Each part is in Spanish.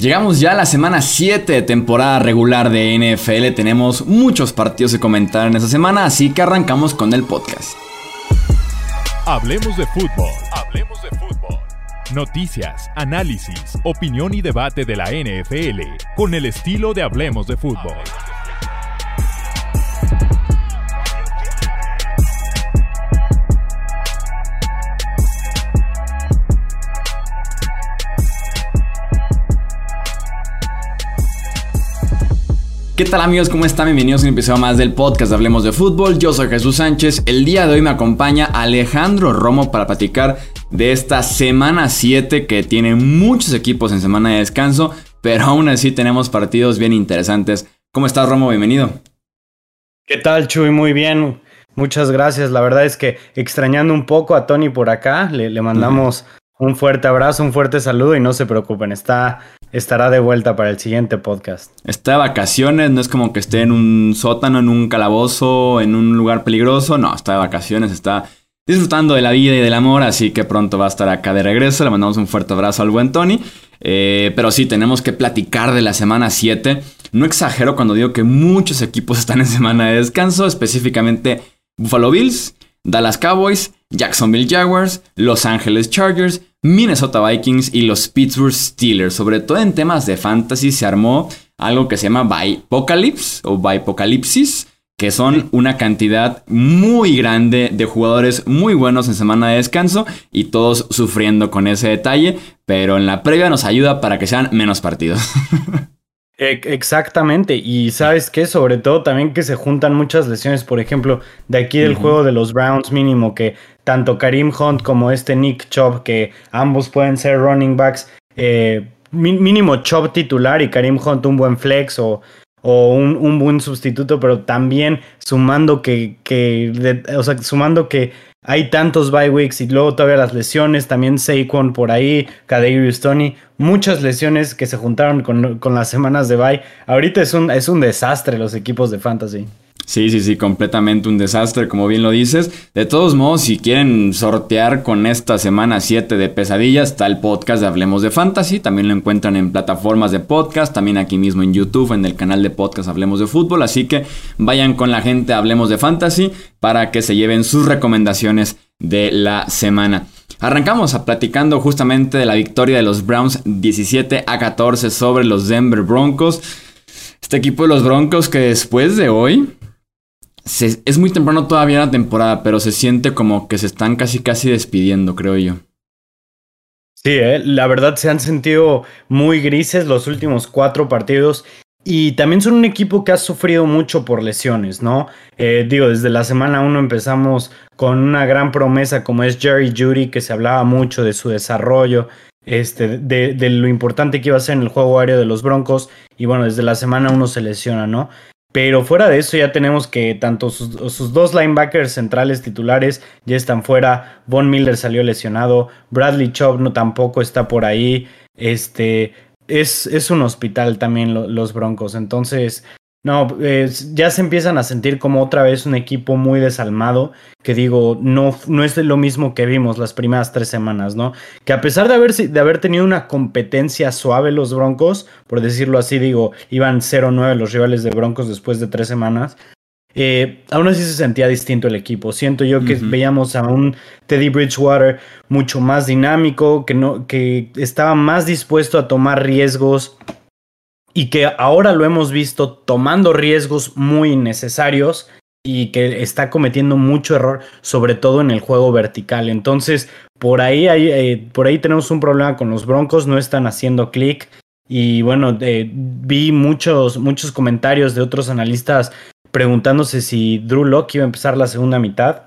Llegamos ya a la semana 7 de temporada regular de NFL. Tenemos muchos partidos que comentar en esta semana, así que arrancamos con el podcast. Hablemos de fútbol. Hablemos de fútbol. Noticias, análisis, opinión y debate de la NFL con el estilo de Hablemos de fútbol. ¿Qué tal amigos? ¿Cómo están? Bienvenidos a un episodio más del podcast Hablemos de Fútbol. Yo soy Jesús Sánchez. El día de hoy me acompaña Alejandro Romo para platicar de esta semana 7 que tiene muchos equipos en semana de descanso, pero aún así tenemos partidos bien interesantes. ¿Cómo estás Romo? Bienvenido. ¿Qué tal Chuy? Muy bien. Muchas gracias. La verdad es que extrañando un poco a Tony por acá, le, mandamos un fuerte abrazo, un fuerte saludo y no se preocupen, está estará de vuelta para el siguiente podcast. Está de vacaciones, no es como que esté en un sótano, en un calabozo, en un lugar peligroso. No, está de vacaciones, está disfrutando de la vida y del amor, así que pronto va a estar acá de regreso. Le mandamos un fuerte abrazo al buen Tony. Eh, pero sí, tenemos que platicar de la semana 7. No exagero cuando digo que muchos equipos están en semana de descanso, específicamente Buffalo Bills, Dallas Cowboys, Jacksonville Jaguars, Los Angeles Chargers, Minnesota Vikings y los Pittsburgh Steelers. Sobre todo en temas de fantasy se armó algo que se llama Bipocalypse o Bipocalipsis, que son una cantidad muy grande de jugadores muy buenos en semana de descanso y todos sufriendo con ese detalle, pero en la previa nos ayuda para que sean menos partidos. Exactamente, y sabes qué, sobre todo también que se juntan muchas lesiones, por ejemplo, de aquí del juego de los Browns mínimo, que tanto Karim Hunt como este Nick Chubb, que ambos pueden ser running backs, eh, mínimo Chubb titular y Karim Hunt un buen flex o, o un, buen sustituto, pero también sumando que, que o sea, sumando que hay tantos bye weeks y luego todavía las lesiones, también Saquon por ahí, Kadarius Tony, muchas lesiones que se juntaron con, con, las semanas de bye. Ahorita es un, es un desastre los equipos de fantasy. Sí, sí, sí, completamente un desastre, como bien lo dices. De todos modos, si quieren sortear con esta semana 7 de pesadillas, está el podcast de Hablemos de Fantasy. También lo encuentran en plataformas de podcast, también aquí mismo en YouTube, en el canal de podcast Hablemos de Fútbol. Así que vayan con la gente Hablemos de Fantasy para que se lleven sus recomendaciones de la semana. Arrancamos a platicando justamente de la victoria de los Browns 17 a 14 sobre los Denver Broncos. Este equipo de los Broncos que después de hoy es muy temprano todavía la temporada, pero se siente como que se están casi casi despidiendo, creo yo. Sí, ¿eh? la verdad se han sentido muy grises los últimos cuatro partidos y también son un equipo que ha sufrido mucho por lesiones, ¿no? Eh, digo, desde la semana uno empezamos con una gran promesa como es Jerry Judy, que se hablaba mucho de su desarrollo, este, de, de, lo importante que iba a ser en el juego aéreo de los Broncos. Y bueno, desde la semana uno se lesiona, ¿no? Pero fuera de eso ya tenemos que tanto sus, dos linebackers centrales titulares ya están fuera. Von Miller salió lesionado. Bradley Chubb no tampoco está por ahí. Este es, es un hospital también los Broncos. Entonces no, ya se empiezan a sentir como otra vez un equipo muy desalmado, que digo, no, no es lo mismo que vimos las primeras tres semanas, ¿no? Que a pesar de haber, de haber tenido una competencia suave los Broncos, por decirlo así, digo, iban 0-9 los rivales de Broncos después de tres semanas, eh, aún así se sentía distinto el equipo. Siento yo que veíamos a un Teddy Bridgewater mucho más dinámico, que, no, que estaba más dispuesto a tomar riesgos y que ahora lo hemos visto tomando riesgos muy innecesarios y que está cometiendo mucho error, sobre todo en el juego vertical. Entonces, por ahí, hay, eh, por ahí tenemos un problema con los Broncos, no están haciendo clic. Y bueno, eh, vi muchos, muchos comentarios de otros analistas preguntándose si Drew Locke iba a empezar la segunda mitad.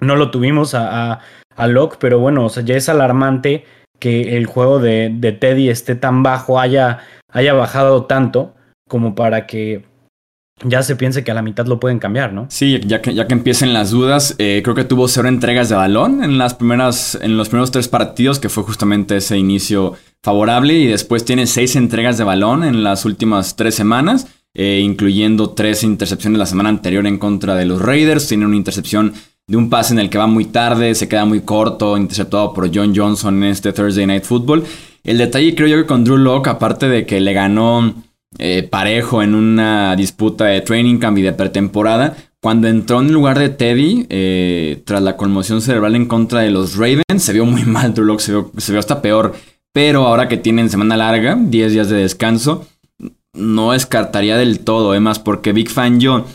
No lo tuvimos a, a, Locke, pero bueno, o sea, ya es alarmante que el juego de, de Teddy esté tan bajo, haya haya bajado tanto como para que ya se piense que a la mitad lo pueden cambiar, ¿no? Sí, ya que, ya que empiecen las dudas, eh, creo que tuvo cero entregas de balón en las primeras, en los primeros tres partidos, que fue justamente ese inicio favorable, y después tiene seis entregas de balón en las últimas tres semanas, eh, incluyendo tres intercepciones la semana anterior en contra de los Raiders, tiene una intercepción de un pase en el que va muy tarde, se queda muy corto, interceptado por John Johnson en este Thursday Night Football. El detalle creo yo que con Drew Locke, aparte de que le ganó eh, parejo en una disputa de training camp y de pretemporada, cuando entró en lugar de Teddy, eh, tras la conmoción cerebral en contra de los Ravens, se vio muy mal Drew Locke, se vio, se vio hasta peor. Pero ahora que tienen semana larga, 10 días de descanso, no descartaría del todo, además, porque Big Fan yo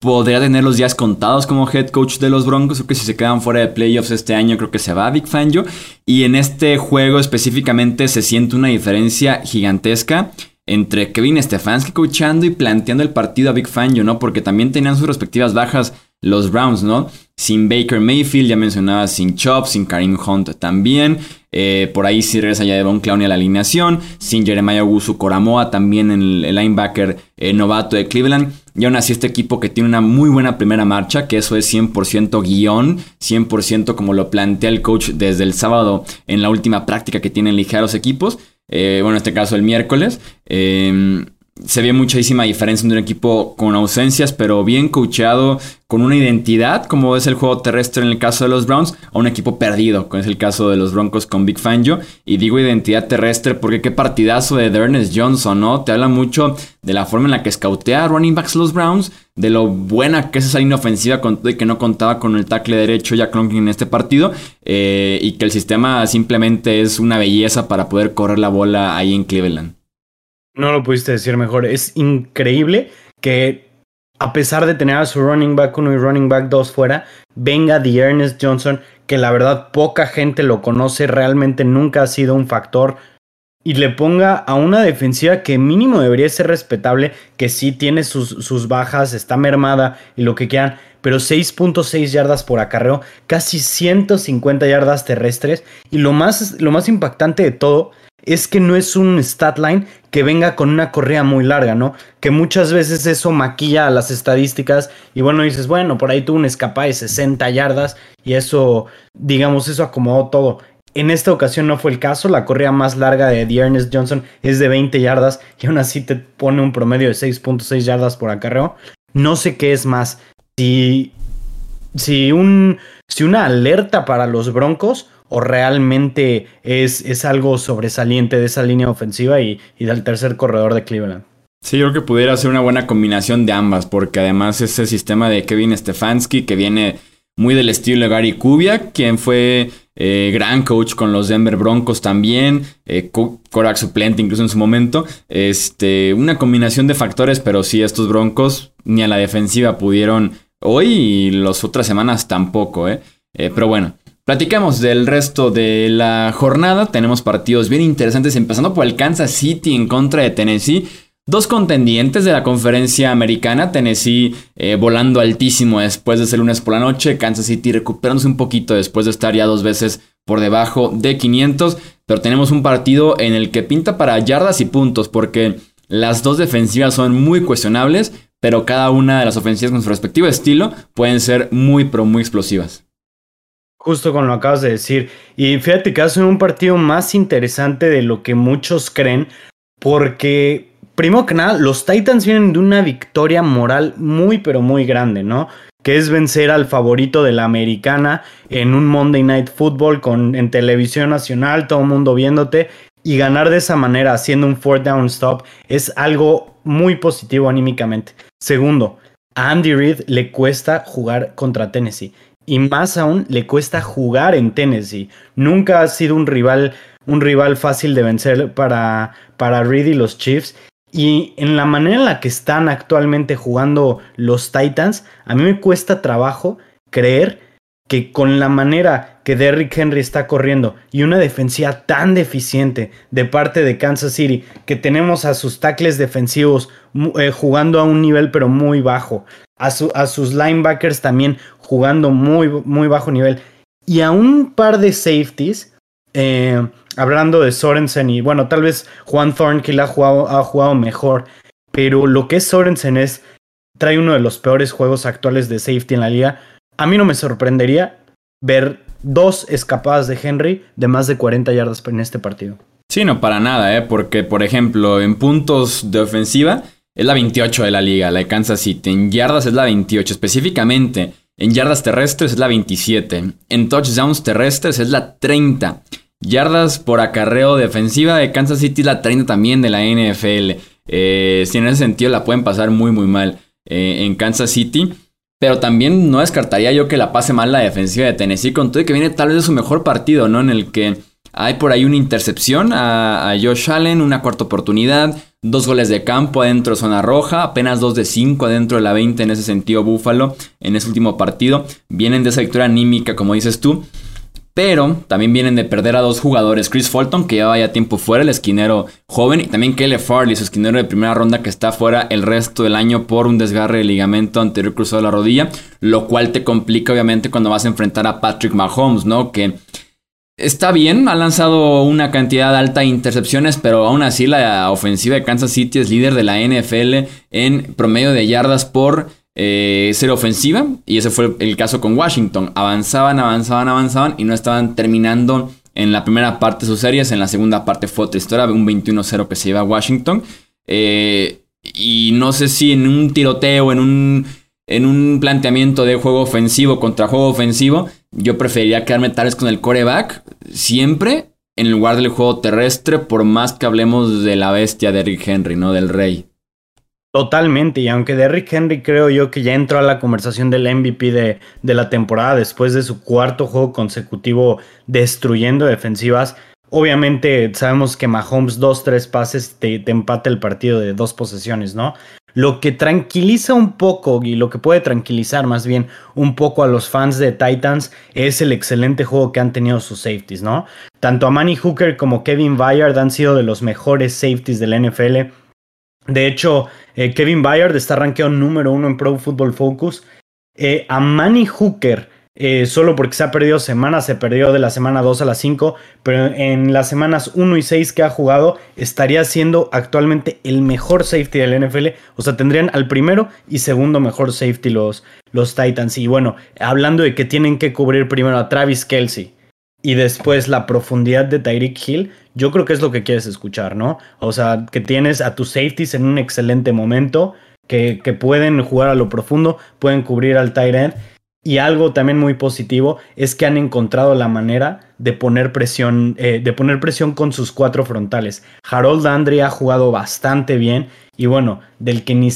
podría tener los días contados como head coach de los Broncos. Creo que si se quedan fuera de playoffs este año, creo que se va Big Fangio. Y en este juego específicamente se siente una diferencia gigantesca entre Kevin Stefanski coachando y planteando el partido a Big Fangio, ¿no? Porque también tenían sus respectivas bajas los Browns, ¿no? Sin Baker Mayfield, ya mencionaba, sin Chop, sin Karim Hunt también. Eh, por ahí sí regresa ya Devon Clowney a la alineación. Sin Jeremiah Wusu Coramoa, también el, el linebacker eh, novato de Cleveland. Y aún así este equipo que tiene una muy buena primera marcha, que eso es 100% guion, 100% como lo plantea el coach desde el sábado en la última práctica que tienen ligeros equipos. Eh, bueno, en este caso el miércoles. Eh, se ve muchísima diferencia entre un equipo con ausencias, pero bien coachado, con una identidad, como es el juego terrestre en el caso de los Browns, a un equipo perdido, como es el caso de los Broncos con Big Fangio. Y digo identidad terrestre porque qué partidazo de Ernest Johnson, ¿no? Te habla mucho de la forma en la que scoutea running backs los Browns, de lo buena que es esa línea ofensiva con y que no contaba con el tackle derecho Jack Lonkin en este partido, eh, y que el sistema simplemente es una belleza para poder correr la bola ahí en Cleveland. No lo pudiste decir mejor. Es increíble que a pesar de tener a su running back 1 y running back 2 fuera, venga The Ernest Johnson, que la verdad poca gente lo conoce, realmente nunca ha sido un factor, y le ponga a una defensiva que mínimo debería ser respetable, que sí tiene sus, sus bajas, está mermada y lo que quieran, pero 6.6 yardas por acarreo, casi 150 yardas terrestres, y lo más, lo más impactante de todo es que no es un stat line que venga con una correa muy larga, ¿no? Que muchas veces eso maquilla las estadísticas y bueno, dices, bueno, por ahí tuvo un escapada de 60 yardas y eso, digamos, eso acomodó todo. En esta ocasión no fue el caso, la correa más larga de Ernest Johnson es de 20 yardas y aún así te pone un promedio de 6.6 yardas por acarreo. No sé qué es más, si, si, un, si una alerta para los Broncos o realmente es, es algo sobresaliente de esa línea ofensiva y, del tercer corredor de Cleveland. Sí, yo creo que pudiera ser una buena combinación de ambas, porque además ese sistema de Kevin Stefanski, que viene muy del estilo de Gary Kubiak, quien fue eh, gran coach con los Denver Broncos también, eh, suplente incluso en su momento. Este, una combinación de factores, pero sí, estos Broncos ni a la defensiva pudieron hoy y las otras semanas tampoco, ¿eh? eh pero bueno, Platicamos del resto de la jornada. Tenemos partidos bien interesantes, empezando por el Kansas City en contra de Tennessee. Dos contendientes de la conferencia americana, Tennessee eh, volando altísimo después de ser lunes por la noche, Kansas City recuperándose un poquito después de estar ya dos veces por debajo de 500, pero tenemos un partido en el que pinta para yardas y puntos porque las dos defensivas son muy cuestionables, pero cada una de las ofensivas con su respectivo estilo pueden ser muy pero muy explosivas. Justo con lo acabas de decir. Y fíjate que hace un partido más interesante de lo que muchos creen, porque primero que nada, los Titans vienen de una victoria moral muy pero muy grande, ¿no? Que es vencer al favorito de la americana en un Monday Night Football con, en televisión nacional, todo el mundo viéndote. Y ganar de esa manera, haciendo un fourth down stop, es algo muy positivo anímicamente. Segundo, a Andy Reid le cuesta jugar contra Tennessee y más aún le cuesta jugar en Tennessee. Nunca ha sido un rival, un rival fácil de vencer para, para Reed y los Chiefs. Y en la manera en la que están actualmente jugando los Titans, a mí me cuesta trabajo creer que con la manera que Derrick Henry está corriendo y una defensiva tan deficiente de parte de Kansas City, que tenemos a sus tackles defensivos eh, jugando a un nivel pero muy bajo, a, a sus linebackers también jugando muy, muy bajo nivel. Y a un par de safeties, eh, hablando de Sorensen y bueno, tal vez Juan Thornhill ha jugado, ha jugado mejor, pero lo que es Sorensen es, trae uno de los peores juegos actuales de safety en la liga. A mí no me sorprendería ver dos escapadas de Henry de más de 40 yardas en este partido. Sí, no, para nada, ¿eh? porque por ejemplo, en puntos de ofensiva es la 28 de la liga, la de Kansas City. En yardas es la 28, específicamente en yardas terrestres es la 27. En touchdowns terrestres es la 30. yardas por acarreo defensiva de Kansas City, la 30 también de la NFL. Eh, si en ese sentido la pueden pasar muy, muy mal eh, en Kansas City. Pero también no descartaría yo que la pase mal la defensiva de Tennessee, con todo y que viene tal vez de su mejor partido, ¿no? En el que hay por ahí una intercepción a, Josh Allen, una cuarta oportunidad, dos goles de campo adentro de zona roja, apenas dos de cinco adentro de la 20 en ese sentido Buffalo en ese último partido. Vienen de esa victoria anímica, como dices tú. Pero también vienen de perder a dos jugadores. Chris Fulton, que lleva ya tiempo fuera, el esquinero joven. Y también Kelly Farley, su esquinero de primera ronda, que está fuera el resto del año por un desgarre de ligamento anterior cruzado de la rodilla. Lo cual te complica, obviamente, cuando vas a enfrentar a Patrick Mahomes, ¿no? Que Está bien, ha lanzado una cantidad alta de intercepciones, pero aún así la ofensiva de Kansas City es líder de la NFL en promedio de yardas por eh, ser ofensiva. Y ese fue el caso con Washington. Avanzaban, avanzaban, avanzaban y no estaban terminando en la primera parte de sus series. En la segunda parte fue otra historia, un 21-0 que se lleva a Washington. Eh, y no sé si en un tiroteo, en un en un planteamiento de juego ofensivo contra juego ofensivo, yo preferiría quedarme tal vez con el coreback siempre en lugar del juego terrestre, por más que hablemos de la bestia de Rick Henry, ¿no? Del rey. Totalmente, y aunque Derrick Henry creo yo que ya entró a la conversación del MVP de, de, la temporada después de su cuarto juego consecutivo destruyendo defensivas, obviamente sabemos que Mahomes dos, tres pases te, te empata el partido de dos posesiones, ¿no? Lo que tranquiliza un poco y lo que puede tranquilizar más bien un poco a los fans de Titans es el excelente juego que han tenido sus safeties, ¿no? Tanto a Manny Hooker como Kevin Bayard han sido de los mejores safeties del NFL. De hecho, eh, Kevin Bayard está rankeado número uno en Pro Football Focus. Eh, a Manny Hooker eh, solo porque se ha perdido semanas, se perdió de la semana 2 a la 5, pero en las semanas 1 y 6 que ha jugado estaría siendo actualmente el mejor safety del NFL, o sea, tendrían al primero y segundo mejor safety los, los Titans. Y bueno, hablando de que tienen que cubrir primero a Travis Kelsey y después la profundidad de Tyreek Hill, yo creo que es lo que quieres escuchar, ¿no? O sea, que tienes a tus safeties en un excelente momento, que, que pueden jugar a lo profundo, pueden cubrir al tight y algo también muy positivo es que han encontrado la manera de poner presión, eh, de poner presión con sus cuatro frontales. Harold Landry ha jugado bastante bien y bueno, del que ni,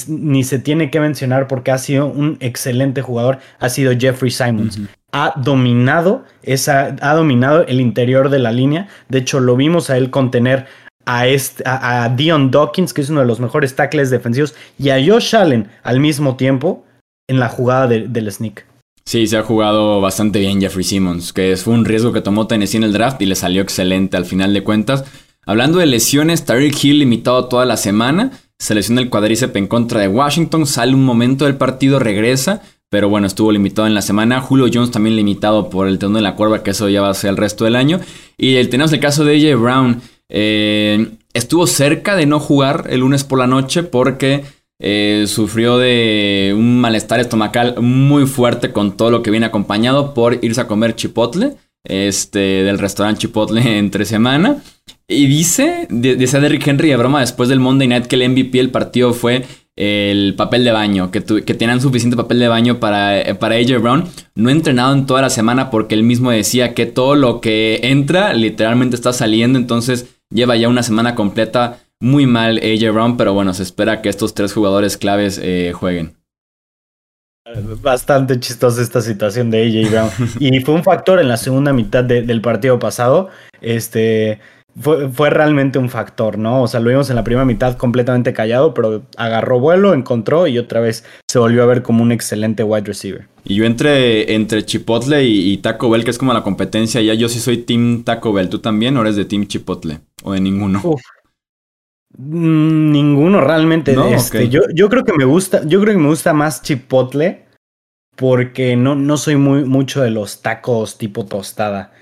se tiene que mencionar porque ha sido un excelente jugador, ha sido Jeffrey Simons. Ha dominado esa, ha dominado el interior de la línea. De hecho, lo vimos a él contener a, este, a, Dion Dawkins, que es uno de los mejores tackles defensivos, y a Josh Allen al mismo tiempo en la jugada del sneak. Sí, se ha jugado bastante bien Jeffrey Simmons, que fue un riesgo que tomó Tennessee en el draft y le salió excelente al final de cuentas. Hablando de lesiones, Tyreek Hill limitado toda la semana, se lesiona el cuadríceps en contra de Washington, sale un momento del partido, regresa, pero bueno, estuvo limitado en la semana. Julio Jones también limitado por el tendón de la cuerva, que eso ya va a ser el resto del año. Y tenemos el caso de AJ Brown. Eh, estuvo cerca de no jugar el lunes por la noche porque eh, sufrió de un malestar estomacal muy fuerte con todo lo que viene acompañado por irse a comer chipotle, este, del restaurante Chipotle entre semana. Y dice, dice Derrick Henry de broma después del Monday Night que el MVP del partido fue el papel de baño, que, que tenían suficiente papel de baño para, eh, para AJ Brown. No entrenado en toda la semana porque él mismo decía que todo lo que entra literalmente está saliendo, entonces lleva ya una semana completa muy mal AJ Brown, pero bueno, se espera que estos tres jugadores claves eh, jueguen. Bastante chistosa esta situación de AJ Brown. y fue un factor en la segunda mitad del partido pasado. Este fue, fue, realmente un factor, ¿no? O sea, lo vimos en la primera mitad completamente callado, pero agarró vuelo, encontró y otra vez se volvió a ver como un excelente wide receiver. Y yo entre, entre Chipotle y, Taco Bell, que es como la competencia, ya yo sí soy Team Taco Bell. ¿Tú también o eres de Team Chipotle? ¿O de ninguno? Mm, ninguno realmente. este, yo, yo creo que me gusta, yo creo que me gusta más chipotle porque no, no soy muy mucho de los tacos tipo tostada.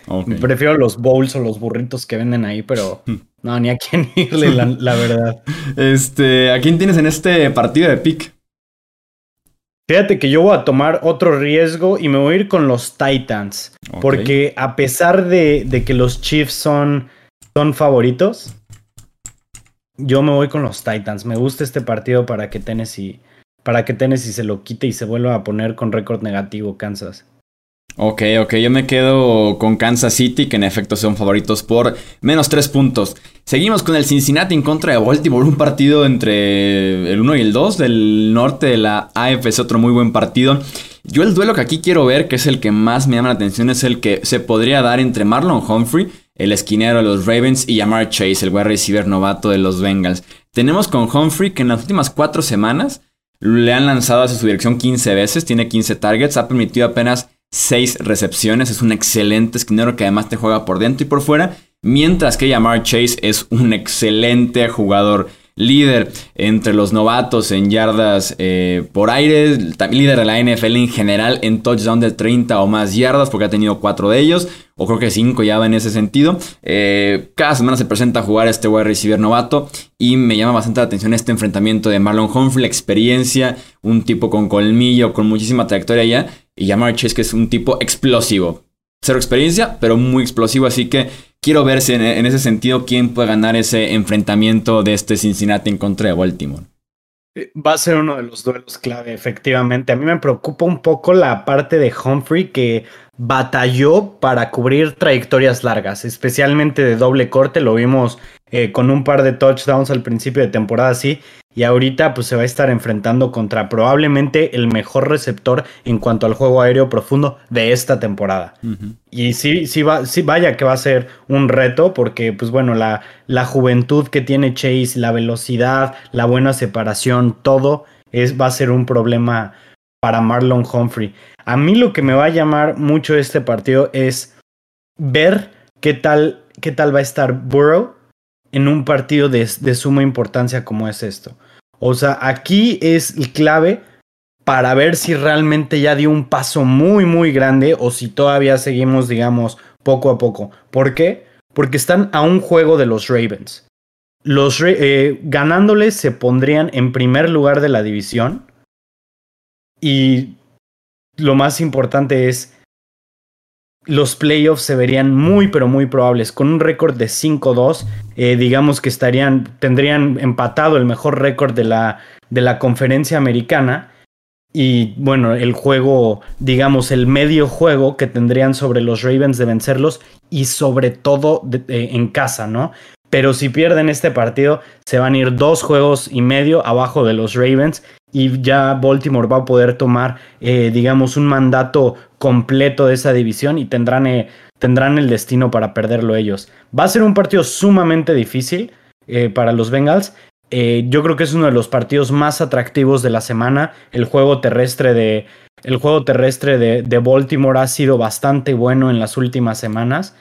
Prefiero los bowls o los burritos que venden ahí, pero no, ni a quién irle, la, verdad. Este, ¿a quién tienes en este partido de pick? Fíjate que yo voy a tomar otro riesgo y me voy a ir con los Titans. Porque a pesar de, de, que los Chiefs son, son favoritos, yo me voy con los Titans. Me gusta este partido para que Tennessee, para que Tennessee se lo quite y se vuelva a poner con récord negativo Kansas. Ok, ok, yo me quedo con Kansas City, que en efecto son favoritos por menos tres puntos. Seguimos con el Cincinnati en contra de Baltimore, un partido entre el 1 y el 2 del norte de la AFC, otro muy buen partido. Yo el duelo que aquí quiero ver, que es el que más me llama la atención, es el que se podría dar entre Marlon Humphrey, el esquinero de los Ravens, y Amar Chase, el wide receiver novato de los Bengals. Tenemos con Humphrey que en las últimas cuatro semanas le han lanzado hacia su dirección 15 veces, tiene 15 targets, ha permitido apenas 6 recepciones. Es un excelente esquinero que además te juega por dentro y por fuera. Mientras que Yamar Chase es un excelente jugador líder entre los novatos en yardas eh, por aire, líder de la NFL en general en touchdown de 30 o más yardas, porque ha tenido 4 de ellos, o creo que 5 ya va en ese sentido. Eh, cada semana se presenta a jugar este wide receiver novato y me llama bastante la atención este enfrentamiento de Marlon Humphrey, la experiencia, un tipo con colmillo, con muchísima trayectoria ya, y Yamar Chase que es un tipo explosivo. Cero experiencia, pero muy explosivo, así que quiero ver si en, ese sentido quién puede ganar ese enfrentamiento de este Cincinnati en contra de Baltimore. Eh, va a ser uno de los duelos clave, efectivamente. A mí me preocupa un poco la parte de Humphrey que batalló para cubrir trayectorias largas, especialmente de doble corte. Lo vimos eh, con un par de touchdowns al principio de temporada, sí. Y ahorita pues se va a estar enfrentando contra probablemente el mejor receptor en cuanto al juego aéreo profundo de esta temporada. Y sí, sí, va, sí, vaya que va a ser un reto porque pues bueno, la, la juventud que tiene Chase, la velocidad, la buena separación, todo es, va a ser un problema para Marlon Humphrey. A mí lo que me va a llamar mucho este partido es ver qué tal, qué tal va a estar Burrow en un partido de, suma importancia como es esto. O sea, aquí es clave para ver si realmente ya dio un paso muy, muy grande o si todavía seguimos, digamos, poco a poco. ¿Por qué? Porque están a un juego de los Ravens. Los eh, ganándoles se pondrían en primer lugar de la división. Y lo más importante es los playoffs se verían muy pero muy probables. Con un récord de 5-2, eh, digamos que estarían, tendrían empatado el mejor récord de la, de la conferencia americana. Y bueno, el juego, digamos, el medio juego que tendrían sobre los Ravens de vencerlos y sobre todo en casa, ¿no? Pero si pierden este partido, se van a ir dos juegos y medio abajo de los Ravens y ya Baltimore va a poder tomar, eh, digamos, un mandato completo de esa división y tendrán, eh, tendrán el destino para perderlo ellos. Va a ser un partido sumamente difícil eh, para los Bengals. yo creo que es uno de los partidos más atractivos de la semana. El juego terrestre de, el juego terrestre de, de Baltimore ha sido bastante bueno en las últimas semanas.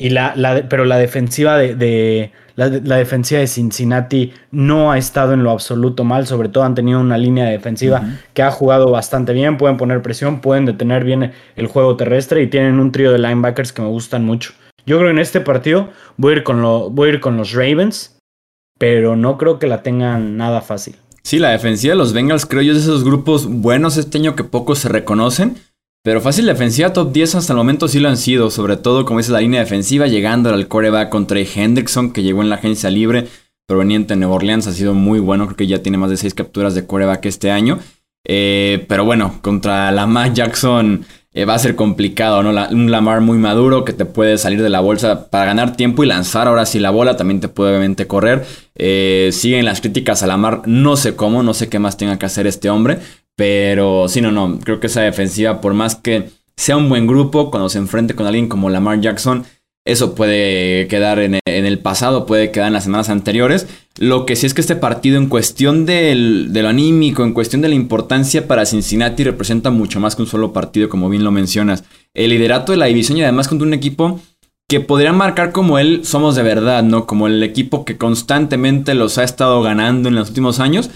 Y la, la, pero la defensiva de, la, defensiva de Cincinnati no ha estado en lo absoluto mal. Sobre todo han tenido una línea defensiva que ha jugado bastante bien. Pueden poner presión, pueden detener bien el juego terrestre y tienen un trío de linebackers que me gustan mucho. Yo creo que en este partido voy a ir con, lo, voy a ir con los Ravens, pero no creo que la tengan nada fácil. Sí, la defensiva de los Bengals creo yo es de esos grupos buenos este año que pocos se reconocen pero fácil defensiva top 10 hasta el momento sí lo han sido, sobre todo como dice la línea defensiva, llegando al coreback contra Hendrickson, que llegó en la agencia libre, proveniente de Nueva Orleans, ha sido muy bueno, creo que ya tiene más de 6 capturas de coreback este año. Eh, pero bueno, contra Lamar Jackson eh, va a ser complicado, ¿no? un Lamar muy maduro que te puede salir de la bolsa para ganar tiempo y lanzar ahora sí la bola, también te puede obviamente correr. Eh, siguen las críticas a Lamar, no sé cómo, no sé qué más tenga que hacer este hombre, pero sí, no, no. Creo que esa defensiva, por más que sea un buen grupo, cuando se enfrente con alguien como Lamar Jackson, eso puede quedar en, el pasado, puede quedar en las semanas anteriores. Lo que sí es que este partido, en cuestión de lo anímico, en cuestión de la importancia para Cincinnati, representa mucho más que un solo partido, como bien lo mencionas. El liderato de la división y además contra un equipo que podrían marcar como él somos de verdad, ¿no? Como el equipo que constantemente los ha estado ganando en los últimos años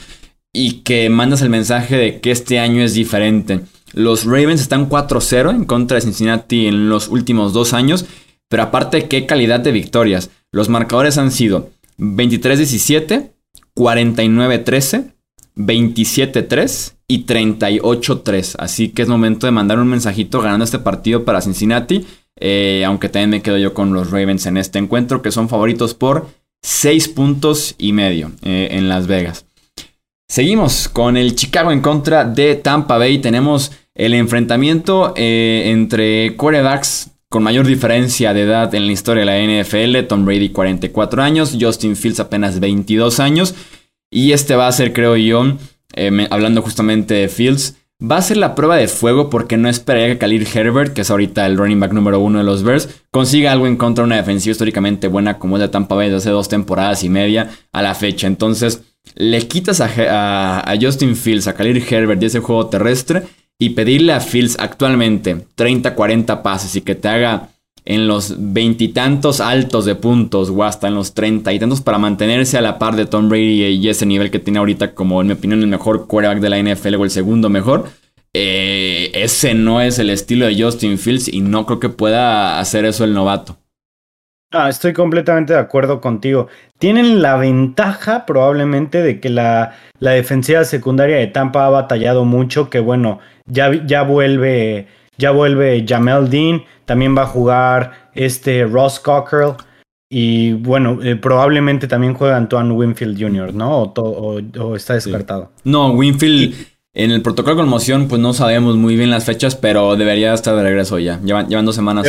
y que mandas el mensaje de que este año es diferente. Los Ravens están 4-0 en contra de Cincinnati en los últimos dos años, pero aparte, qué calidad de victorias. Los marcadores han sido 23-17, 49-13, 27-3 y 38-3. Así que es momento de mandar un mensajito ganando este partido para Cincinnati. Eh, aunque también me quedo yo con los Ravens en este encuentro, que son favoritos por 6 puntos y medio eh, en Las Vegas. Seguimos con el Chicago en contra de Tampa Bay. Tenemos el enfrentamiento eh, entre quarterbacks con mayor diferencia de edad en la historia de la NFL, Tom Brady 44 años, Justin Fields apenas 22 años, y este va a ser, creo yo, eh, hablando justamente de Fields, va a ser la prueba de fuego porque no esperaría que Khalil Herbert, que es ahorita el running back número uno de los Bears, consiga algo en contra de una defensiva históricamente buena como es de Tampa Bay desde hace dos temporadas y media a la fecha. Entonces, le quitas a, Justin Fields, a Khalil Herbert y ese juego terrestre y pedirle a Fields actualmente 30, 40 pases y que te haga en los veintitantos altos de puntos o hasta en los treinta y tantos para mantenerse a la par de Tom Brady y ese nivel que tiene ahorita como en mi opinión el mejor quarterback de la NFL o el segundo mejor. Eh, ese no es el estilo de Justin Fields y no creo que pueda hacer eso el novato. Ah, estoy completamente de acuerdo contigo. Tienen la ventaja probablemente de que la, la defensiva secundaria de Tampa ha batallado mucho, que bueno, ya, ya vuelve ya vuelve Jamel Dean, también va a jugar este Ross Cockrell. Y bueno, eh, probablemente también juega Antoine Winfield Jr., ¿no? O, está descartado. No, Winfield en el protocolo de conmoción, pues no sabemos muy bien las fechas, pero debería estar de regreso ya. Llevan, dos semanas.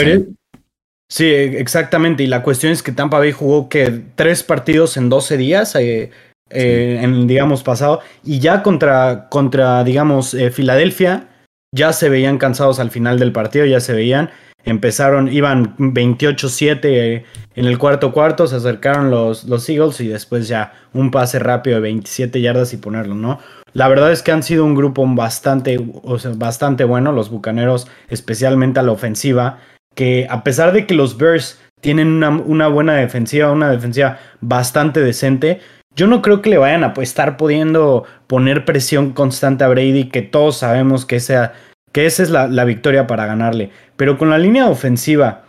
Sí, exactamente. Y la cuestión es que Tampa Bay jugó que tres partidos en 12 días, eh, eh, en digamos pasado, y ya contra, contra digamos, Filadelfia ya se veían cansados al final del partido, ya se veían. Empezaron, iban 28-7 en el cuarto cuarto, se acercaron los, los Eagles y después ya un pase rápido de 27 yardas y ponerlo, ¿no? La verdad es que han sido un grupo bastante, o sea, bastante bueno, los Bucaneros, especialmente a la ofensiva, que a pesar de que los Bears tienen una, buena defensiva, una defensiva bastante decente, yo no creo que le vayan a estar pudiendo poner presión constante a Brady, que todos sabemos que, esa, que esa es la, victoria para ganarle. Pero con la línea ofensiva,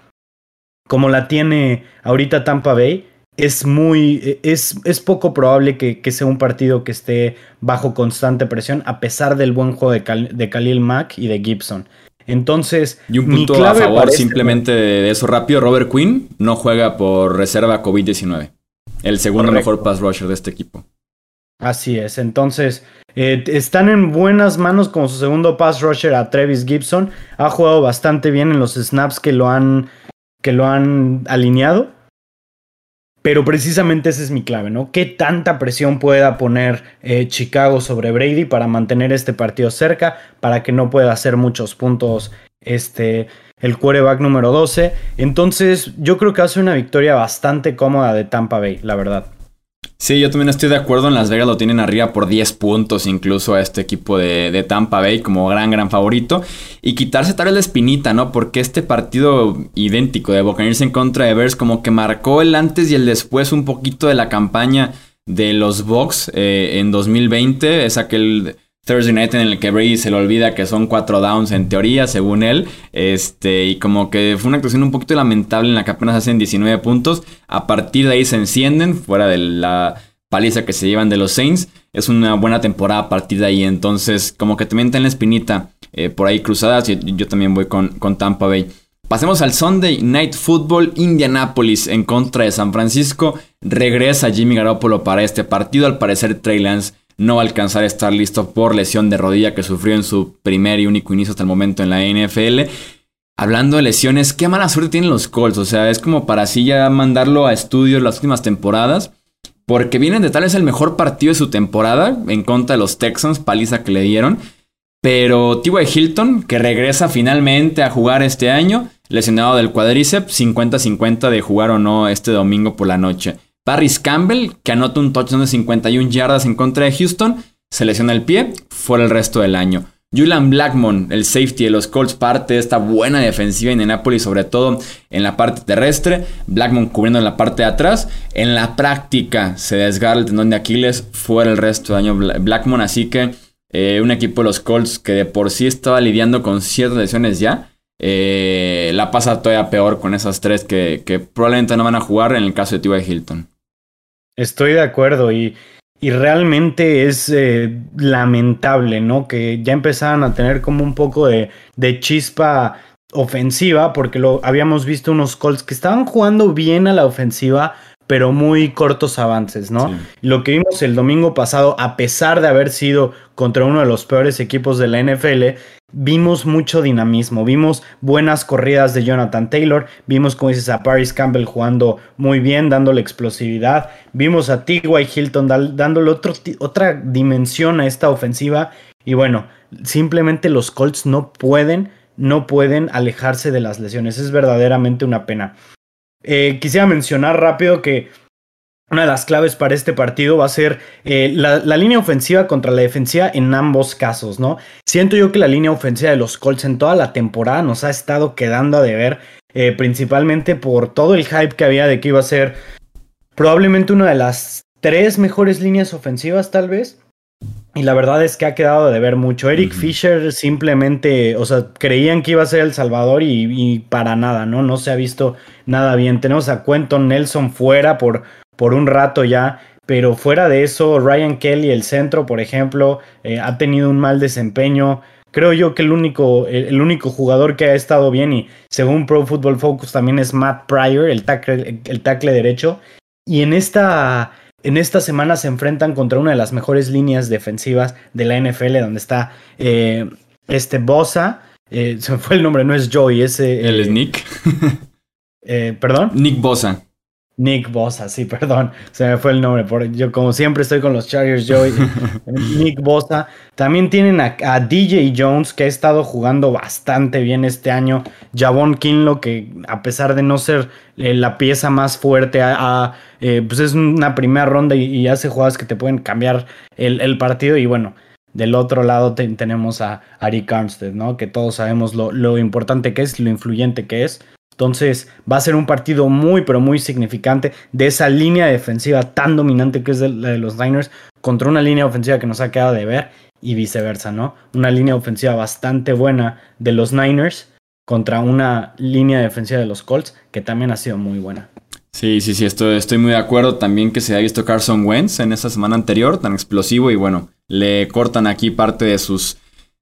como la tiene ahorita Tampa Bay, es muy. es, es poco probable que, sea un partido que esté bajo constante presión, a pesar del buen juego de, de Khalil Mack y de Gibson. Entonces. Y un punto a favor este simplemente de eso rápido: Robert Quinn no juega por reserva COVID-19 el segundo mejor pass rusher de este equipo. Así es, entonces eh, están en buenas manos como su segundo pass rusher a Travis Gibson. Ha jugado bastante bien en los snaps que lo han, que lo han alineado. Pero precisamente esa es mi clave, ¿no? ¿Qué tanta presión pueda poner eh, Chicago sobre Brady para mantener este partido cerca, para que no pueda hacer muchos puntos este, el quarterback número 12. Entonces, yo creo que hace una victoria bastante cómoda de Tampa Bay, la verdad. Sí, yo también estoy de acuerdo. En Las Vegas lo tienen arriba por 10 puntos, incluso a este equipo de, Tampa Bay como gran, gran favorito. Y quitarse tal vez la espinita, ¿no? Porque este partido idéntico de Buccaneers en contra de Bears, como que marcó el antes y el después un poquito de la campaña de los Bucks eh, en 2020. Es aquel Thursday Night en el que Brady se le olvida que son cuatro downs en teoría, según él. Este, y como que fue una actuación un poquito lamentable en la que apenas hacen 19 puntos. A partir de ahí se encienden, fuera de la paliza que se llevan de los Saints. Es una buena temporada a partir de ahí. Entonces, como que también en la espinita eh, por ahí cruzadas. Y yo también voy con, con Tampa Bay. Pasemos al Sunday Night Football Indianapolis en contra de San Francisco. Regresa Jimmy Garoppolo para este partido. Al parecer, Trey Lance no alcanzar a estar listo por lesión de rodilla que sufrió en su primer y único inicio hasta el momento en la NFL. Hablando de lesiones, qué mala suerte tienen los Colts. O sea, es como para así ya mandarlo a estudio las últimas temporadas. Porque vienen de tal vez el mejor partido de su temporada en contra de los Texans, paliza que le dieron. Pero T.Y. Hilton, que regresa finalmente a jugar este año, lesionado del cuadríceps, 50-50 de jugar o no este domingo por la noche. Paris Campbell, que anota un touchdown de 51 yardas en contra de Houston, se lesiona el pie, fuera el resto del año. Julian Blackmon, el safety de los Colts, parte de esta buena defensiva en Indianapolis, sobre todo en la parte terrestre. Blackmon cubriendo en la parte de atrás. En la práctica se desgarra el tendón de Aquiles, fuera el resto del año Blackmon. Así que eh, un equipo de los Colts que de por sí estaba lidiando con ciertas lesiones ya. Eh, la pasa todavía peor con esas tres que, probablemente no van a jugar en el caso de T.Y. Hilton. Estoy de acuerdo y, y realmente es eh, lamentable, ¿no? Que ya empezaban a tener como un poco de, de chispa ofensiva, porque lo habíamos visto unos Colts que estaban jugando bien a la ofensiva, pero muy cortos avances, ¿no? Lo que vimos el domingo pasado, a pesar de haber sido contra uno de los peores equipos de la NFL, vimos mucho dinamismo, vimos buenas corridas de Jonathan Taylor, vimos, como dices, a Paris Campbell jugando muy bien, dándole explosividad, vimos a T.Y. Hilton dándole otra dimensión a esta ofensiva y bueno, simplemente los Colts no pueden, no pueden alejarse de las lesiones, es verdaderamente una pena. Eh, quisiera mencionar rápido que una de las claves para este partido va a ser eh, la, línea ofensiva contra la defensiva en ambos casos, ¿no? Siento yo que la línea ofensiva de los Colts en toda la temporada nos ha estado quedando a deber, eh, principalmente por todo el hype que había de que iba a ser probablemente una de las tres mejores líneas ofensivas, tal vez. Y la verdad es que ha quedado de ver mucho. Eric Fisher simplemente, o sea, creían que iba a ser El Salvador y, para nada, ¿no? No se ha visto nada bien. Tenemos a Quentin Nelson fuera por, por un rato ya, pero fuera de eso, Ryan Kelly, el centro, por ejemplo, eh, ha tenido un mal desempeño. Creo yo que el único, el, único jugador que ha estado bien y según Pro Football Focus también es Matt Pryor, el tackle, el tackle derecho. Y en esta en esta semana se enfrentan contra una de las mejores líneas defensivas de la NFL, donde está eh, este Bosa. Eh, se me fue el nombre, no es Joey, es. Eh, ¿El es Nick? ¿Perdón? Nick Bosa. Nick Bosa, sí, perdón, se me fue el nombre. Por, yo como siempre estoy con los Chargers, Joey. Nick Bosa. También tienen a, DJ Jones, que ha estado jugando bastante bien este año. Javon Kinlo, que a pesar de no ser eh, la pieza más fuerte, eh, pues es una primera ronda y, hace jugadas que te pueden cambiar el, partido. Y bueno, del otro lado tenemos a Ari Armstead, ¿no? Que todos sabemos lo, lo importante que es, lo influyente que es. Entonces va a ser un partido muy, pero muy significante de esa línea defensiva tan dominante que es la de los Niners contra una línea ofensiva que nos ha quedado de ver y viceversa, ¿no? Una línea ofensiva bastante buena de los Niners contra una línea defensiva de los Colts que también ha sido muy buena. Sí, sí, sí, estoy, muy de acuerdo también que se ha visto Carson Wentz en esa semana anterior, tan explosivo y bueno, le cortan aquí parte de sus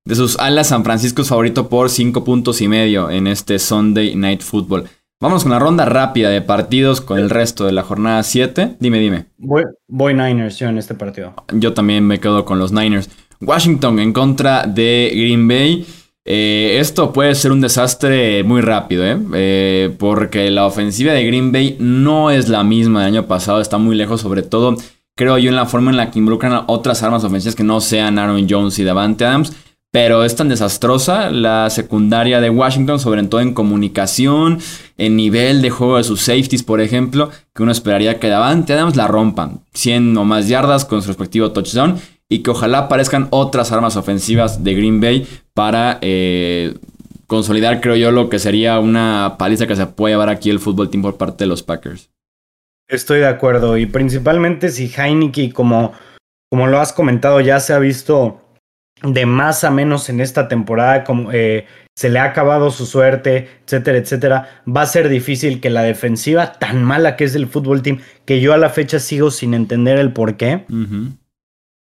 de sus alas, San Francisco es favorito por 5 puntos y medio en este Sunday Night Football. Vamos con la ronda rápida de partidos con el resto de la jornada 7. Dime, dime. Voy, voy Niners yo en este partido. Yo también me quedo con los Niners. Washington en contra de Green Bay. Eh, esto puede ser un desastre muy rápido, ¿eh? ¿eh? porque la ofensiva de Green Bay no es la misma del año pasado, está muy lejos, sobre todo creo yo en la forma en la que involucran otras armas ofensivas que no sean Aaron Jones y Davante Adams. Pero es tan desastrosa la secundaria de Washington, sobre todo en comunicación, en nivel de juego de sus safeties, por ejemplo, que uno esperaría que Davante Adams la rompan. 100 o más yardas con su respectivo touchdown y que ojalá aparezcan otras armas ofensivas de Green Bay para eh, consolidar, creo yo, lo que sería una paliza que se puede llevar aquí el fútbol team por parte de los Packers. Estoy de acuerdo y principalmente si Heineke, como, como lo has comentado, ya se ha visto de más a menos en esta temporada, como eh, se le ha acabado su suerte, etcétera, etcétera, va a ser difícil que la defensiva tan mala que es del fútbol team, que yo a la fecha sigo sin entender el por qué,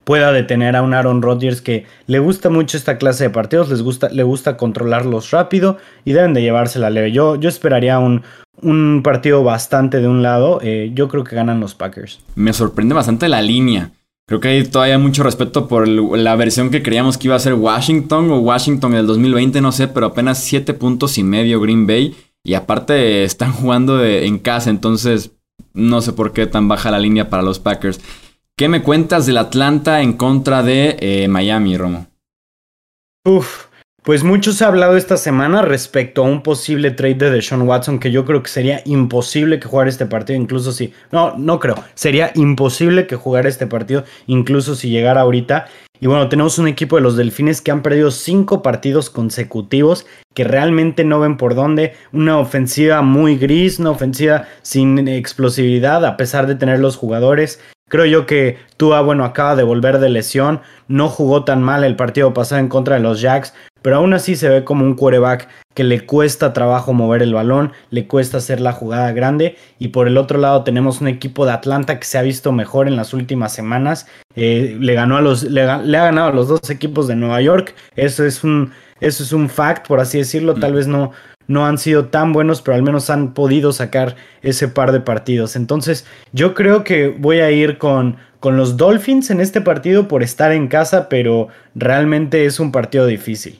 pueda detener a un Aaron Rodgers que le gusta mucho esta clase de partidos, les gusta, le gusta controlarlos rápido y deben de llevársela leve. Yo, yo esperaría un, un partido bastante de un lado, eh, yo creo que ganan los Packers. Me sorprende bastante la línea. Creo que hay todavía mucho respeto por la versión que creíamos que iba a ser Washington o Washington del 2020, no sé, pero apenas 7 puntos y medio Green Bay. Y aparte están jugando en casa, entonces no sé por qué tan baja la línea para los Packers. ¿Qué me cuentas del Atlanta en contra de eh, Miami, Romo? Uf, pues mucho se ha hablado esta semana respecto a un posible trade de Deshaun Watson que yo creo que sería imposible que jugara este partido, incluso si... No, no creo. Sería imposible que jugara este partido, incluso si llegara ahorita. Y bueno, tenemos un equipo de los Delfines que han perdido cinco partidos consecutivos, que realmente no ven por dónde. Una ofensiva muy gris, una ofensiva sin explosividad, a pesar de tener los jugadores. Creo yo que Tua, bueno, acaba de volver de lesión, no jugó tan mal el partido pasado en contra de los Jacks, pero aún así se ve como un quarterback que le cuesta trabajo mover el balón, le cuesta hacer la jugada grande. Y por el otro lado tenemos un equipo de Atlanta que se ha visto mejor en las últimas semanas. Eh, le, ganó a los, le, ha ganado a los dos equipos de Nueva York. Eso es un, eso es un fact, por así decirlo. Tal vez no, no han sido tan buenos, pero al menos han podido sacar ese par de partidos. Entonces, yo creo que voy a ir con, con los Dolphins en este partido por estar en casa, pero realmente es un partido difícil.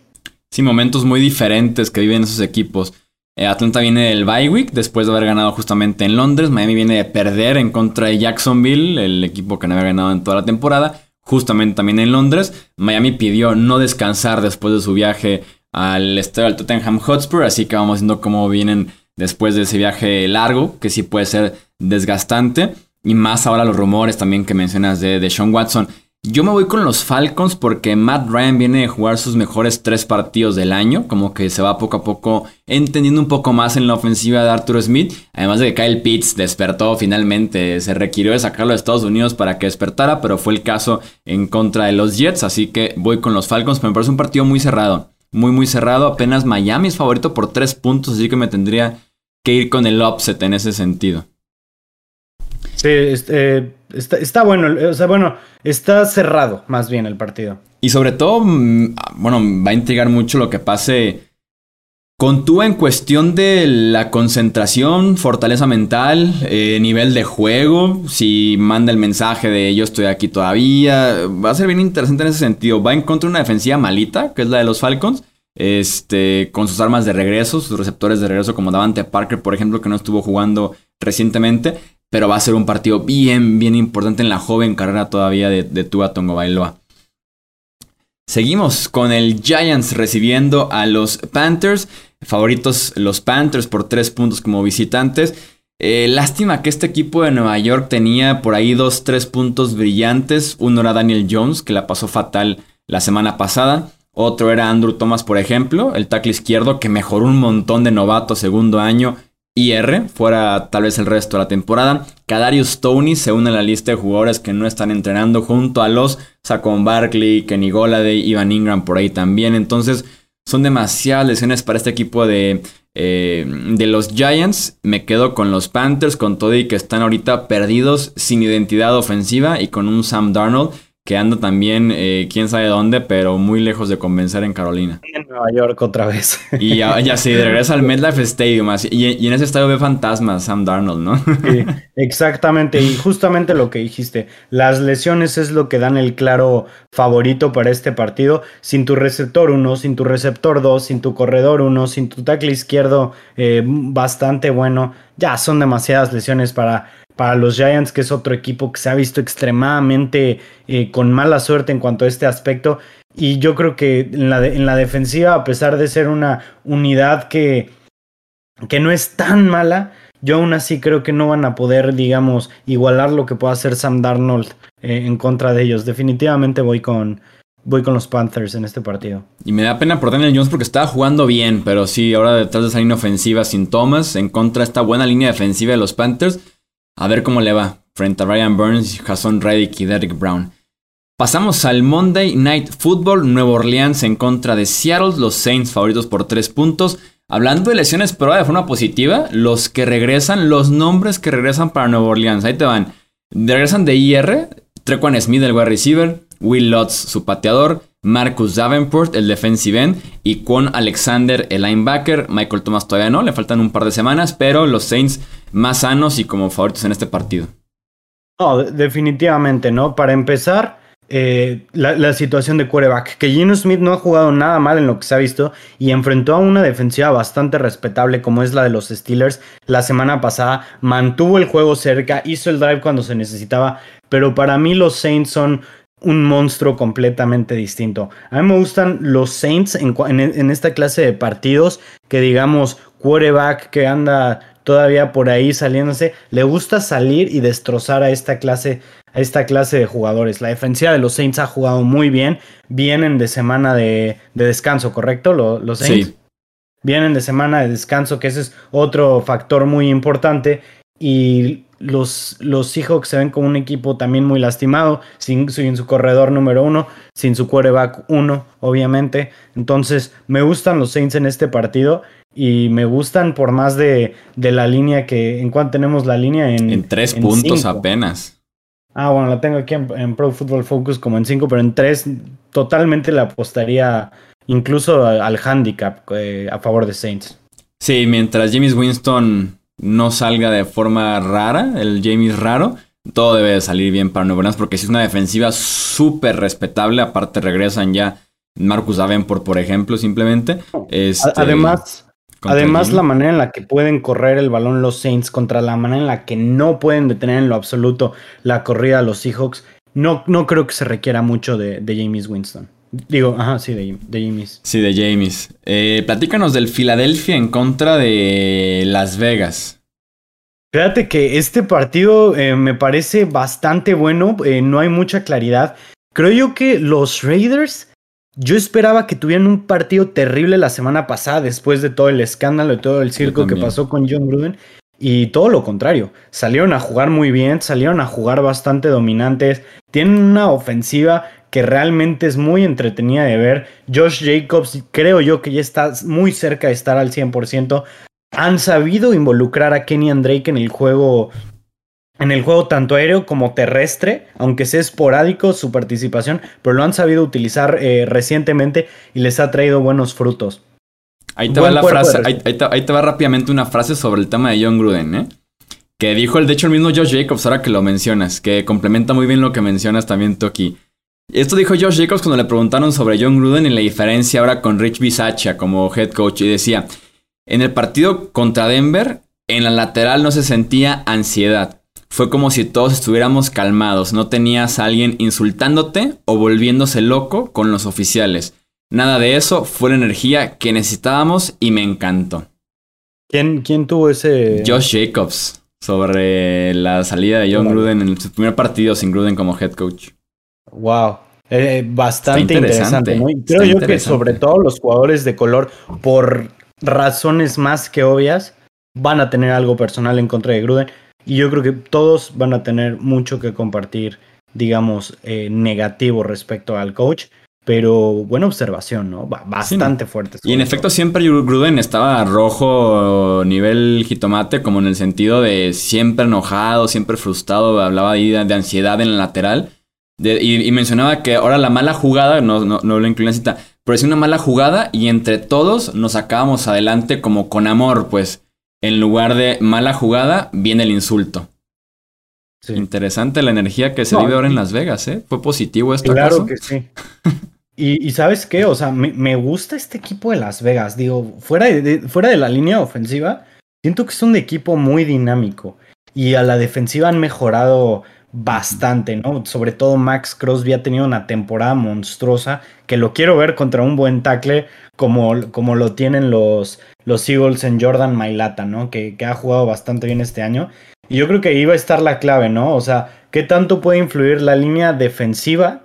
Sí, momentos muy diferentes que viven esos equipos. Eh, Atlanta viene del bye week después de haber ganado justamente en Londres. Miami viene de perder en contra de Jacksonville, el equipo que no había ganado en toda la temporada, justamente también en Londres. Miami pidió no descansar después de su viaje al estadio del Tottenham Hotspur, así que vamos viendo cómo vienen después de ese viaje largo, que sí puede ser desgastante. Y más ahora los rumores también que mencionas de, de Sean Watson. Yo me voy con los Falcons porque Matt Ryan viene de jugar sus mejores tres partidos del año, como que se va poco a poco entendiendo un poco más en la ofensiva de Arthur Smith, además de que Kyle Pitts despertó finalmente, se requirió de sacarlo de Estados Unidos para que despertara, pero fue el caso en contra de los Jets, así que voy con los Falcons, pero me parece un partido muy cerrado, muy muy cerrado, apenas Miami es favorito por tres puntos, así que me tendría que ir con el upset en ese sentido. Sí, este, está, bueno, o sea, bueno, está cerrado más bien el partido. Y sobre todo, mm, bueno, va a intrigar mucho lo que pase con tú en cuestión de la concentración, fortaleza mental, eh, nivel de juego, si manda el mensaje de yo estoy aquí todavía, va a ser bien interesante en ese sentido. Va en contra de una defensiva malita, que es la de los Falcons, este, con sus armas de regreso, sus receptores de regreso como Davante Parker, por ejemplo, que no estuvo jugando recientemente pero va a ser un partido bien, bien importante en la joven carrera todavía de, de Tua Tongo Bailoa. Seguimos con el Giants recibiendo a los Panthers. Favoritos los Panthers por tres puntos como visitantes. Eh, lástima que este equipo de Nueva York tenía por ahí dos, tres puntos brillantes. Uno era Daniel Jones, que la pasó fatal la semana pasada. Otro era Andrew Thomas, por ejemplo, el tackle izquierdo, que mejoró un montón de novato segundo año IR, fuera tal vez el resto de la temporada. Kadarius Tony se une a la lista de jugadores que no están entrenando junto a los Saquon Barkley, Kenny Goladay, Ivan Ingram por ahí también. Entonces son demasiadas lesiones para este equipo de, eh, de los Giants. Me quedo con los Panthers, con todo y que están ahorita perdidos, sin identidad ofensiva y con un Sam Darnold que anda también, eh, quién sabe dónde, pero muy lejos de convencer en Carolina. En Nueva York otra vez. Y ya, ya sí, regresa al MetLife Stadium. y, en ese estadio ve fantasmas Sam Darnold, ¿no? Sí, exactamente. Y justamente lo que dijiste, las lesiones es lo que dan el claro favorito para este partido. Sin tu receptor 1, sin tu receptor 2, sin tu corredor 1, sin tu tackle izquierdo eh, bastante bueno, ya son demasiadas lesiones para para los Giants, que es otro equipo que se ha visto extremadamente eh, con mala suerte en cuanto a este aspecto. Y yo creo que en la, en la defensiva, a pesar de ser una unidad que, que no es tan mala, yo aún así creo que no van a poder, digamos, igualar lo que pueda hacer Sam Darnold eh, en contra de ellos. Definitivamente voy con, voy con los Panthers en este partido. Y me da pena por Daniel Jones porque estaba jugando bien, pero sí, ahora detrás de esa línea ofensiva sin Thomas, en contra de esta buena línea defensiva de los Panthers, a ver cómo le va frente a Ryan Burns, Jason Reddick y Derek Brown. Pasamos al Monday Night Football, Nueva Orleans en contra de Seattle, los Saints favoritos por 3 puntos. Hablando de lesiones, pero de forma positiva, los que regresan, los nombres que regresan para Nueva Orleans, ahí te van. Regresan de IR, Trequan Smith, el wide receiver, Will Lutz, su pateador, Marcus Davenport, el defensive end, y Quan Alexander, el linebacker. Michael Thomas todavía no, le faltan un par de semanas, pero los Saints más sanos y como favoritos en este partido. Definitivamente, ¿no? Para empezar, eh, la, situación de quarterback, que Gino Smith no ha jugado nada mal en lo que se ha visto y enfrentó a una defensiva bastante respetable como es la de los Steelers la semana pasada, mantuvo el juego cerca, hizo el drive cuando se necesitaba, pero para mí los Saints son un monstruo completamente distinto. A mí me gustan los Saints en, esta clase de partidos que digamos quarterback que anda todavía por ahí saliéndose, le gusta salir y destrozar a esta clase a esta clase de jugadores. La defensiva de los Saints ha jugado muy bien. Vienen de semana de, descanso, ¿correcto? Los, Saints. Sí. Vienen de semana de descanso, que ese es otro factor muy importante. Y los, los Seahawks se ven como un equipo también muy lastimado, sin, su corredor número uno, sin su quarterback uno, obviamente. Entonces, me gustan los Saints en este partido y me gustan por más de, de la línea que. ¿En cuánto tenemos la línea? En, en tres puntos apenas. Ah, bueno, la tengo aquí en, Pro Football Focus como en cinco, pero en tres totalmente le apostaría incluso al handicap eh, a favor de Saints. Sí, mientras James Winston no salga de forma rara, el James raro, todo debe de salir bien para Nueva Orleans porque si es una defensiva súper respetable. Aparte regresan ya Marcus Davenport, por ejemplo, simplemente. Este, además, además la manera en la que pueden correr el balón los Saints contra la manera en la que no pueden detener en lo absoluto la corrida de los Seahawks, no, no creo que se requiera mucho de, James Winston. Digo, ajá, sí, de, James. Sí, de James. Eh, platícanos del Philadelphia en contra de Las Vegas. Fíjate que este partido eh, me parece bastante bueno, eh, no hay mucha claridad. Creo yo que los Raiders, yo esperaba que tuvieran un partido terrible la semana pasada después de todo el escándalo y todo el circo que pasó con John Gruden. Y todo lo contrario, salieron a jugar muy bien, salieron a jugar bastante dominantes, tienen una ofensiva que realmente es muy entretenida de ver. Josh Jacobs creo yo que ya está muy cerca de estar al 100% han sabido involucrar a Kenny Drake en el juego. En el juego tanto aéreo como terrestre, aunque sea esporádico su participación, pero lo han sabido utilizar eh, recientemente y les ha traído buenos frutos. Ahí te va la frase, ahí, te, va rápidamente una frase sobre el tema de John Gruden, ¿eh? Que dijo el, de hecho, el mismo Josh Jacobs, ahora que lo mencionas, que complementa muy bien lo que mencionas también aquí. Esto dijo Josh Jacobs cuando le preguntaron sobre John Gruden y la diferencia ahora con Rich Bisaccia como head coach. Y decía, en el partido contra Denver, en la lateral no se sentía ansiedad. Fue como si todos estuviéramos calmados, no tenías a alguien insultándote o volviéndose loco con los oficiales. Nada de eso, fue la energía que necesitábamos y me encantó. ¿Quién, quién tuvo ese...? Josh Jacobs, sobre la salida de John Gruden en su primer partido sin Gruden como head coach. Wow. Eh, bastante interesante. creo yo que sobre todo los jugadores de color, por razones más que obvias, van a tener algo personal en contra de Gruden. Y yo creo que todos van a tener mucho que compartir, digamos, eh, negativo respecto al coach. Pero buena observación, ¿no? Bastante fuerte. Y en efecto, siempre Gruden estaba rojo, nivel jitomate, como en el sentido de siempre enojado, siempre frustrado. Hablaba ahí de, ansiedad en el lateral. Y, mencionaba que ahora la mala jugada, no, no, no lo incluí en cita, pero es una mala jugada y entre todos nos sacábamos adelante como con amor, pues en lugar de mala jugada viene el insulto. Interesante la energía que se vive ahora en Las Vegas, ¿eh? ¿Fue positivo esto? Claro que sí. y, sabes qué, o sea, me, gusta este equipo de Las Vegas. Digo, fuera de, fuera de la línea ofensiva, siento que es un equipo muy dinámico. Y a la defensiva han mejorado bastante, ¿no? Sobre todo Max Crosby ha tenido una temporada monstruosa que lo quiero ver contra un buen tackle como, como lo tienen los, los Eagles en Jordan Mailata, ¿no? Que, que, ha jugado bastante bien este año. Y yo creo que iba a estar la clave, ¿no? O sea, ¿qué tanto puede influir la línea defensiva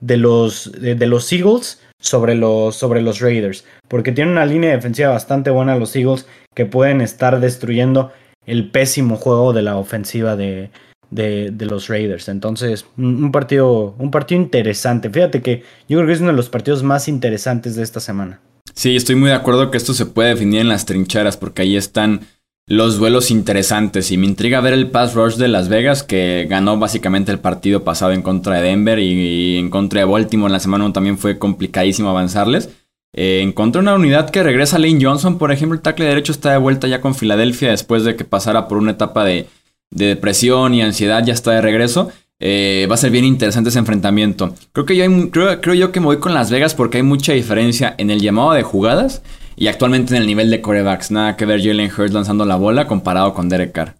de los, de, los Eagles sobre los, sobre los Raiders? Porque tiene una línea defensiva bastante buena los Eagles que pueden estar destruyendo el pésimo juego de la ofensiva de, de, los Raiders. Entonces, un partido, un partido interesante. Fíjate que yo creo que es uno de los partidos más interesantes de esta semana. Sí, estoy muy de acuerdo que esto se puede definir en las trincheras, porque ahí están los duelos interesantes. Y me intriga ver el pass rush de Las Vegas, que ganó básicamente el partido pasado en contra de Denver y, en contra de Baltimore en la semana también fue complicadísimo avanzarles. Eh, encontré una unidad que regresa Lane Johnson, por ejemplo, el tackle derecho está de vuelta ya con Filadelfia después de que pasara por una etapa de de depresión y ansiedad ya está de regreso. Eh, va a ser bien interesante ese enfrentamiento. Creo que yo creo, yo que me voy con Las Vegas porque hay mucha diferencia en el llamado de jugadas y actualmente en el nivel de corebacks. Nada que ver Jalen Hurts lanzando la bola comparado con Derek Carr.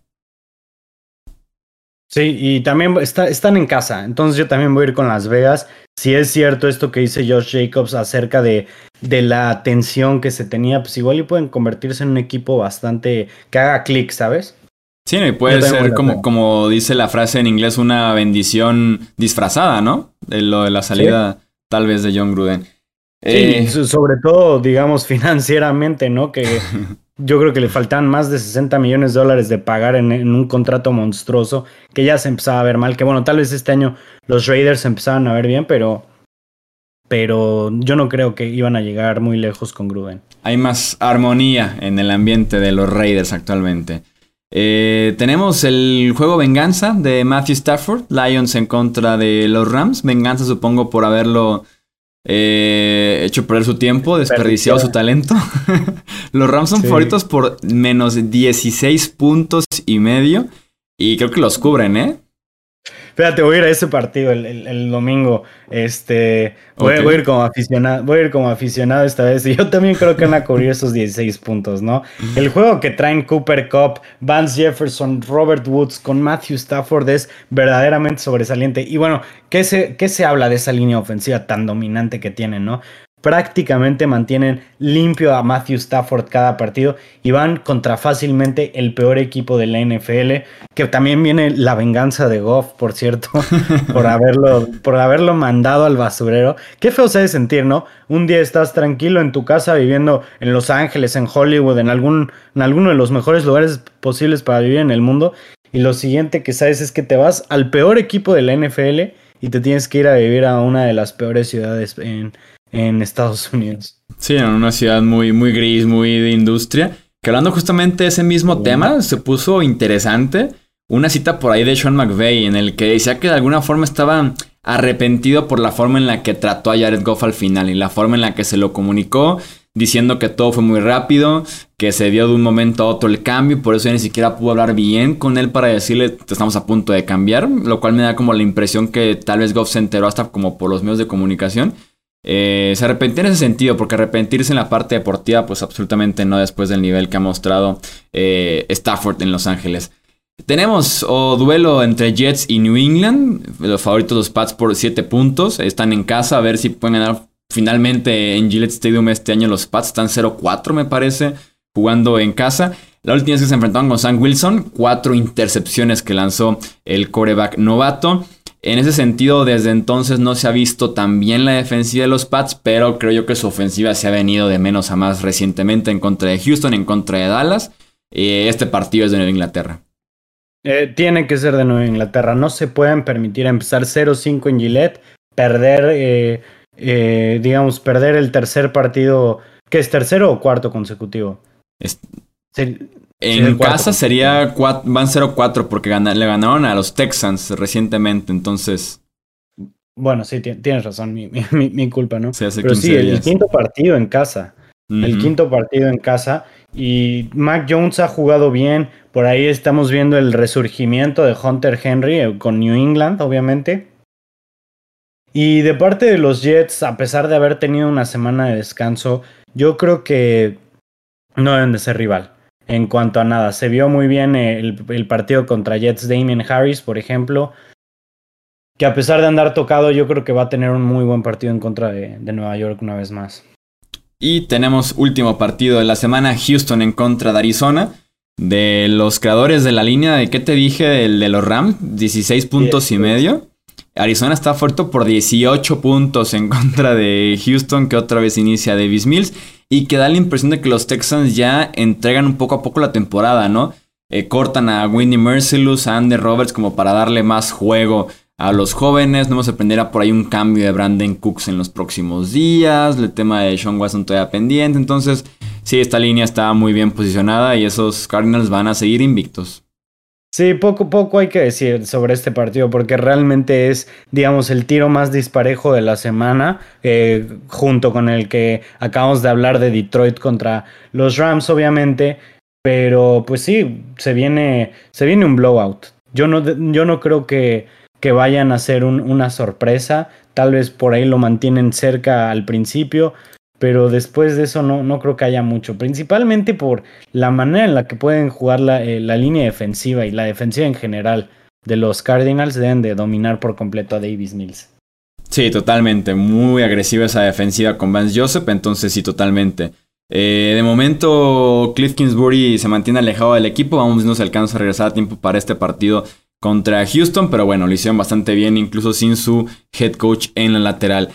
Sí, y también están en casa, entonces yo también voy a ir con Las Vegas. Si es cierto esto que dice Josh Jacobs acerca de, de la tensión que se tenía, pues igual y pueden convertirse en un equipo bastante que haga clic, ¿sabes? Sí, y puede ser como, como dice la frase en inglés, una bendición disfrazada, ¿no? De lo de la salida tal vez de John Gruden. Sí, eh, sobre todo, digamos, financieramente, ¿no? Que yo creo que le faltan más de 60 millones de dólares de pagar en, un contrato monstruoso, que ya se empezaba a ver mal, que bueno, tal vez este año los Raiders empezaban a ver bien, pero, pero yo no creo que iban a llegar muy lejos con Gruden. Hay más armonía en el ambiente de los Raiders actualmente. Eh, tenemos el juego Venganza de Matthew Stafford, Lions en contra de los Rams. Venganza supongo por haberlo eh, hecho perder su tiempo, desperdiciado su talento. los Rams son favoritos por menos 16 puntos y medio. Y creo que los cubren, ¿eh? Fíjate, voy a ir a ese partido el, domingo. Este, voy, a ir como aficionado, voy a ir como aficionado esta vez. Y yo también creo que van a cubrir esos 16 puntos, ¿no? El juego que traen Cooper Cup, Vance Jefferson, Robert Woods con Matthew Stafford es verdaderamente sobresaliente. Y bueno, ¿qué se, qué se habla de esa línea ofensiva tan dominante que tienen, no? Prácticamente mantienen limpio a Matthew Stafford cada partido y van contra fácilmente el peor equipo de la NFL, que también viene la venganza de Goff, por cierto, por haberlo, por haberlo mandado al basurero. Qué feo se de sentir, ¿no? Un día estás tranquilo en tu casa viviendo en Los Ángeles, en Hollywood, en algún en alguno de los mejores lugares posibles para vivir en el mundo y lo siguiente que sabes es que te vas al peor equipo de la NFL y te tienes que ir a vivir a una de las peores ciudades en en Estados Unidos. Sí, en una ciudad muy, muy gris, muy de industria. Que hablando justamente de ese mismo tema, se puso interesante una cita por ahí de Sean McVay en el que decía que de alguna forma estaba arrepentido por la forma en la que trató a Jared Goff al final y la forma en la que se lo comunicó, diciendo que todo fue muy rápido, que se dio de un momento a otro el cambio y por eso ya ni siquiera pudo hablar bien con él para decirle estamos a punto de cambiar, lo cual me da como la impresión que tal vez Goff se enteró hasta como por los medios de comunicación eh, se arrepentía en ese sentido, porque arrepentirse en la parte deportiva, pues absolutamente no después del nivel que ha mostrado eh, Stafford en Los Ángeles. Tenemos o duelo entre Jets y New England, los favoritos los Pats por 7 puntos, están en casa a ver si pueden ganar finalmente en Gillette Stadium este año los Pats, están 0-4 me parece, jugando en casa. La última vez que se enfrentaron con Sam Wilson, cuatro intercepciones que lanzó el coreback novato. En ese sentido, desde entonces no se ha visto tan bien la defensiva de los Pats, pero creo yo que su ofensiva se ha venido de menos a más recientemente en contra de Houston, en contra de Dallas. Eh, este partido es de Nueva Inglaterra. Eh, tiene que ser de Nueva Inglaterra. No se pueden permitir empezar 0-5 en Gillette, perder, eh, digamos, perder el tercer partido, que es tercero o cuarto consecutivo. En casa sería van 0-4 porque le ganaron a los Texans recientemente, entonces. Bueno, sí, tienes razón, mi, mi, culpa, ¿no? Pero sí, el, quinto partido en casa. El quinto partido en casa. Y Mac Jones ha jugado bien. Por ahí estamos viendo el resurgimiento de Hunter Henry eh, con New England, obviamente. Y de parte de los Jets, a pesar de haber tenido una semana de descanso, yo creo que no deben de ser rival en cuanto a nada. Se vio muy bien el, partido contra Jets Damien Harris, por ejemplo, que a pesar de andar tocado, yo creo que va a tener un muy buen partido en contra de, Nueva York una vez más. Y tenemos último partido de la semana, Houston en contra de Arizona. De los creadores de la línea, ¿de qué te dije? El de los Rams, 16 puntos y medio. Arizona está fuerte por 18 puntos en contra de Houston, que otra vez inicia Davis Mills y que da la impresión de que los Texans ya entregan un poco a poco la temporada, ¿no? Eh, cortan a Winnie Mercilus, a Andy Roberts como para darle más juego a los jóvenes. No me sorprenderá por ahí un cambio de Brandon Cooks en los próximos días. El tema de Sean Watson todavía pendiente. Entonces, sí, esta línea está muy bien posicionada y esos Cardinals van a seguir invictos. Sí, poco poco hay que decir sobre este partido porque realmente es, digamos, el tiro más disparejo de la semana, eh, junto con el que acabamos de hablar de Detroit contra los Rams, obviamente, pero pues sí, se viene, se viene un blowout. Yo no, yo no creo que, que vayan a ser una sorpresa, tal vez por ahí lo mantienen cerca al principio, pero después de eso no, no creo que haya mucho, principalmente por la manera en la que pueden jugar la, eh, la, línea defensiva y la defensiva en general de los Cardinals deben de dominar por completo a Davis Mills. Sí, totalmente, muy agresiva esa defensiva con Vance Joseph, entonces sí, totalmente. Eh, de momento, Cliff Kingsbury se mantiene alejado del equipo, vamos si nos alcanza a regresar a tiempo para este partido contra Houston, pero bueno, lo hicieron bastante bien, incluso sin su head coach en la lateral.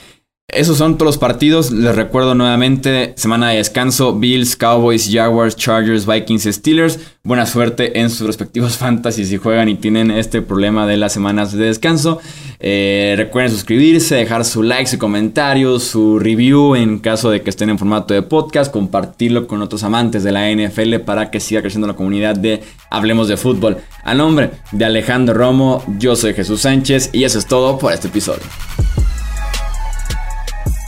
Esos son todos los partidos. Les recuerdo nuevamente, semana de descanso, Bills, Cowboys, Jaguars, Chargers, Vikings, Steelers. Buena suerte en sus respectivos fantasies si juegan y tienen este problema de las semanas de descanso. Eh, recuerden suscribirse, dejar su like, su comentario, su review en caso de que estén en formato de podcast, compartirlo con otros amantes de la NFL para que siga creciendo la comunidad de Hablemos de Fútbol. A nombre de Alejandro Romo, yo soy Jesús Sánchez y eso es todo por este episodio.